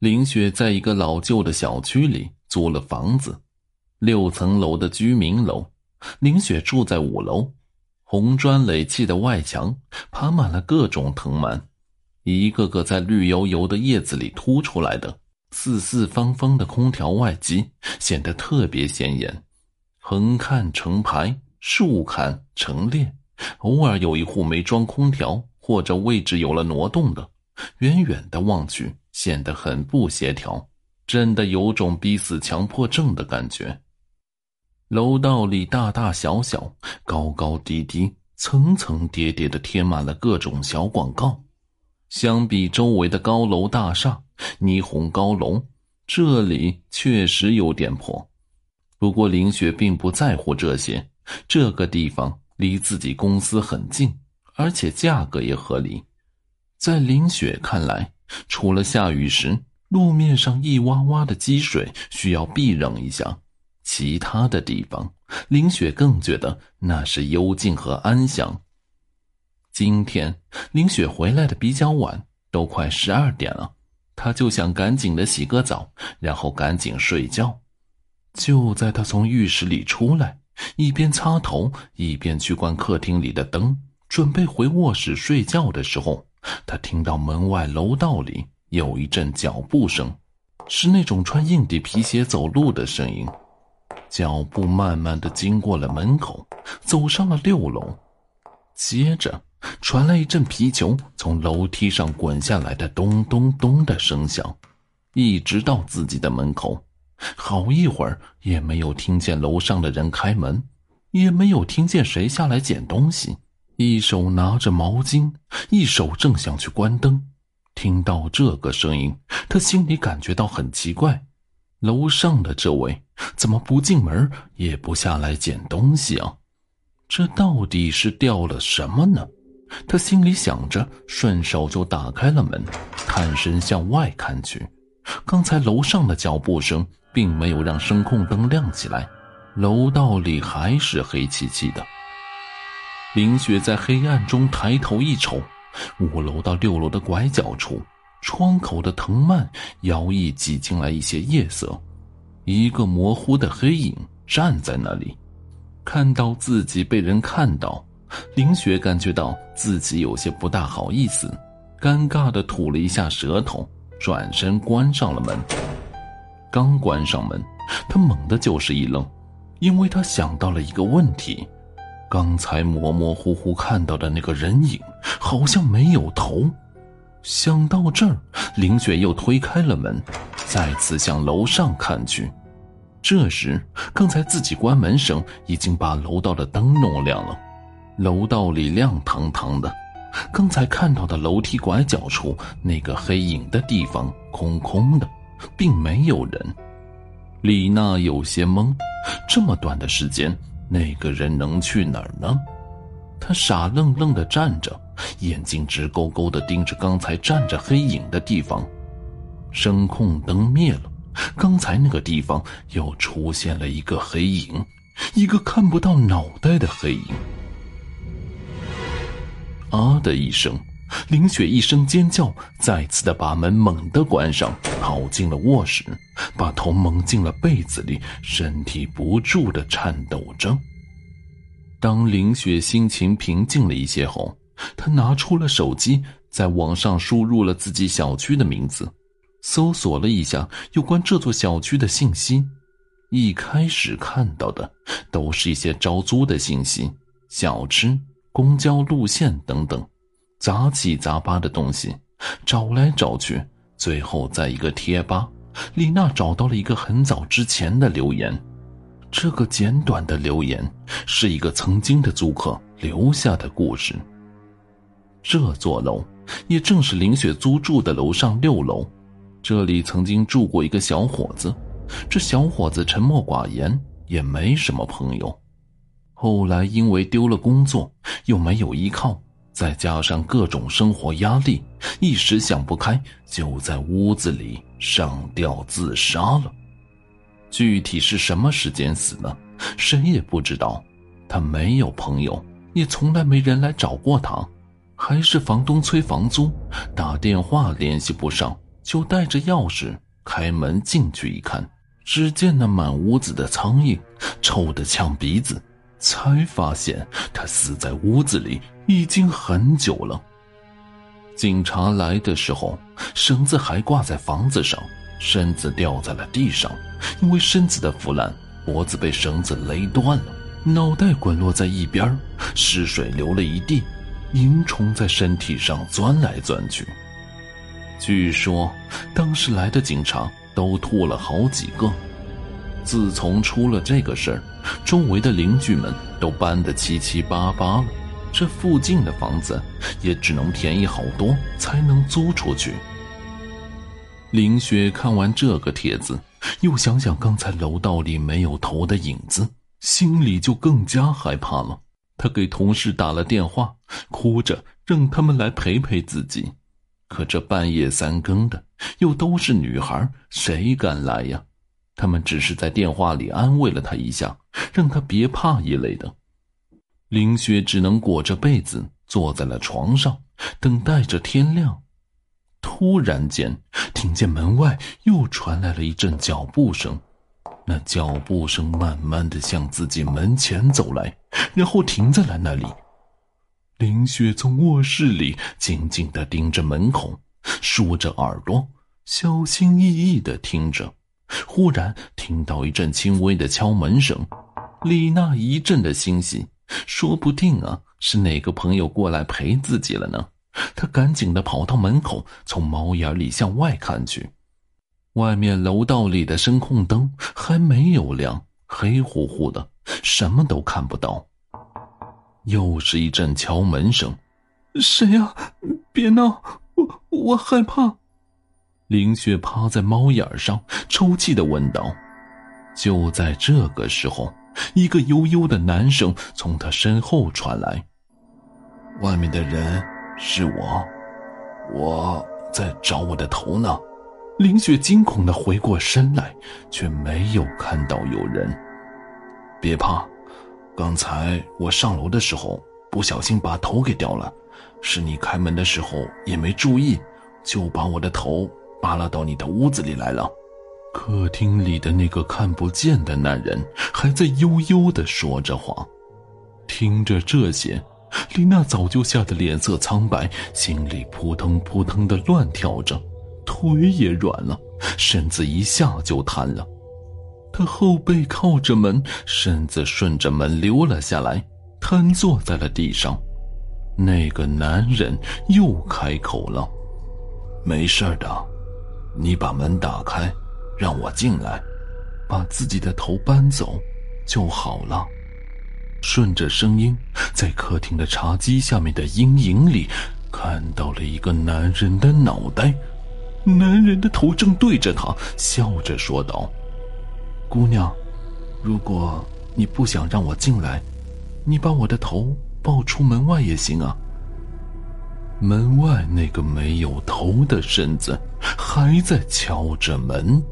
林雪在一个老旧的小区里租了房子，六层楼的居民楼。林雪住在五楼，红砖垒砌的外墙爬满了各种藤蔓，一个个在绿油油的叶子里凸出来的四四方方的空调外机显得特别显眼，横看成排，竖看成列，偶尔有一户没装空调或者位置有了挪动的，远远的望去。显得很不协调，真的有种逼死强迫症的感觉。楼道里大大小小、高高低低、层层叠叠的贴满了各种小广告。相比周围的高楼大厦、霓虹高楼，这里确实有点破。不过林雪并不在乎这些，这个地方离自己公司很近，而且价格也合理。在林雪看来。除了下雨时路面上一洼洼的积水需要避让一下，其他的地方，林雪更觉得那是幽静和安详。今天林雪回来的比较晚，都快十二点了，她就想赶紧的洗个澡，然后赶紧睡觉。就在她从浴室里出来，一边擦头一边去关客厅里的灯，准备回卧室睡觉的时候。他听到门外楼道里有一阵脚步声，是那种穿硬底皮鞋走路的声音。脚步慢慢的经过了门口，走上了六楼，接着传来一阵皮球从楼梯上滚下来的咚咚咚的声响，一直到自己的门口。好一会儿也没有听见楼上的人开门，也没有听见谁下来捡东西。一手拿着毛巾，一手正想去关灯。听到这个声音，他心里感觉到很奇怪：楼上的这位怎么不进门，也不下来捡东西啊？这到底是掉了什么呢？他心里想着，顺手就打开了门，探身向外看去。刚才楼上的脚步声并没有让声控灯亮起来，楼道里还是黑漆漆的。林雪在黑暗中抬头一瞅，五楼到六楼的拐角处，窗口的藤蔓摇曳，挤进来一些夜色，一个模糊的黑影站在那里。看到自己被人看到，林雪感觉到自己有些不大好意思，尴尬的吐了一下舌头，转身关上了门。刚关上门，他猛地就是一愣，因为他想到了一个问题。刚才模模糊糊看到的那个人影，好像没有头。想到这儿，林雪又推开了门，再次向楼上看去。这时，刚才自己关门声已经把楼道的灯弄亮了，楼道里亮堂堂的。刚才看到的楼梯拐角处那个黑影的地方空空的，并没有人。李娜有些懵，这么短的时间。那个人能去哪儿呢？他傻愣愣的站着，眼睛直勾勾的盯着刚才站着黑影的地方。声控灯灭了，刚才那个地方又出现了一个黑影，一个看不到脑袋的黑影。啊的一声。林雪一声尖叫，再次的把门猛地关上，跑进了卧室，把头蒙进了被子里，身体不住的颤抖着。当林雪心情平静了一些后，她拿出了手机，在网上输入了自己小区的名字，搜索了一下有关这座小区的信息。一开始看到的都是一些招租的信息，小吃、公交路线等等。杂七杂八的东西，找来找去，最后在一个贴吧，李娜找到了一个很早之前的留言。这个简短的留言是一个曾经的租客留下的故事。这座楼也正是林雪租住的楼上六楼，这里曾经住过一个小伙子。这小伙子沉默寡言，也没什么朋友。后来因为丢了工作，又没有依靠。再加上各种生活压力，一时想不开，就在屋子里上吊自杀了。具体是什么时间死的，谁也不知道。他没有朋友，也从来没人来找过他，还是房东催房租，打电话联系不上，就带着钥匙开门进去一看，只见那满屋子的苍蝇，臭得呛鼻子，才发现他死在屋子里已经很久了。警察来的时候，绳子还挂在房子上，身子掉在了地上，因为身子的腐烂，脖子被绳子勒断了，脑袋滚落在一边，尸水流了一地，蝇虫在身体上钻来钻去。据说当时来的警察都吐了好几个。自从出了这个事儿，周围的邻居们都搬得七七八八了。这附近的房子也只能便宜好多才能租出去。林雪看完这个帖子，又想想刚才楼道里没有头的影子，心里就更加害怕了。她给同事打了电话，哭着让他们来陪陪自己。可这半夜三更的，又都是女孩，谁敢来呀？他们只是在电话里安慰了她一下，让她别怕一类的。林雪只能裹着被子坐在了床上，等待着天亮。突然间，听见门外又传来了一阵脚步声，那脚步声慢慢的向自己门前走来，然后停在了那里。林雪从卧室里静静的盯着门口，竖着耳朵，小心翼翼的听着。忽然听到一阵轻微的敲门声，李娜一阵的欣喜。说不定啊，是哪个朋友过来陪自己了呢？他赶紧的跑到门口，从猫眼里向外看去。外面楼道里的声控灯还没有亮，黑乎乎的，什么都看不到。又是一阵敲门声，谁呀？别闹，我我害怕。林雪趴在猫眼上，抽泣的问道。就在这个时候。一个悠悠的男声从他身后传来：“外面的人是我，我在找我的头呢。”林雪惊恐的回过身来，却没有看到有人。别怕，刚才我上楼的时候不小心把头给掉了，是你开门的时候也没注意，就把我的头扒拉到你的屋子里来了。客厅里的那个看不见的男人还在悠悠的说着话，听着这些，丽娜早就吓得脸色苍白，心里扑腾扑腾的乱跳着，腿也软了，身子一下就瘫了。她后背靠着门，身子顺着门溜了下来，瘫坐在了地上。那个男人又开口了：“没事的，你把门打开。”让我进来，把自己的头搬走就好了。顺着声音，在客厅的茶几下面的阴影里，看到了一个男人的脑袋。男人的头正对着他，笑着说道：“姑娘，如果你不想让我进来，你把我的头抱出门外也行啊。”门外那个没有头的身子还在敲着门。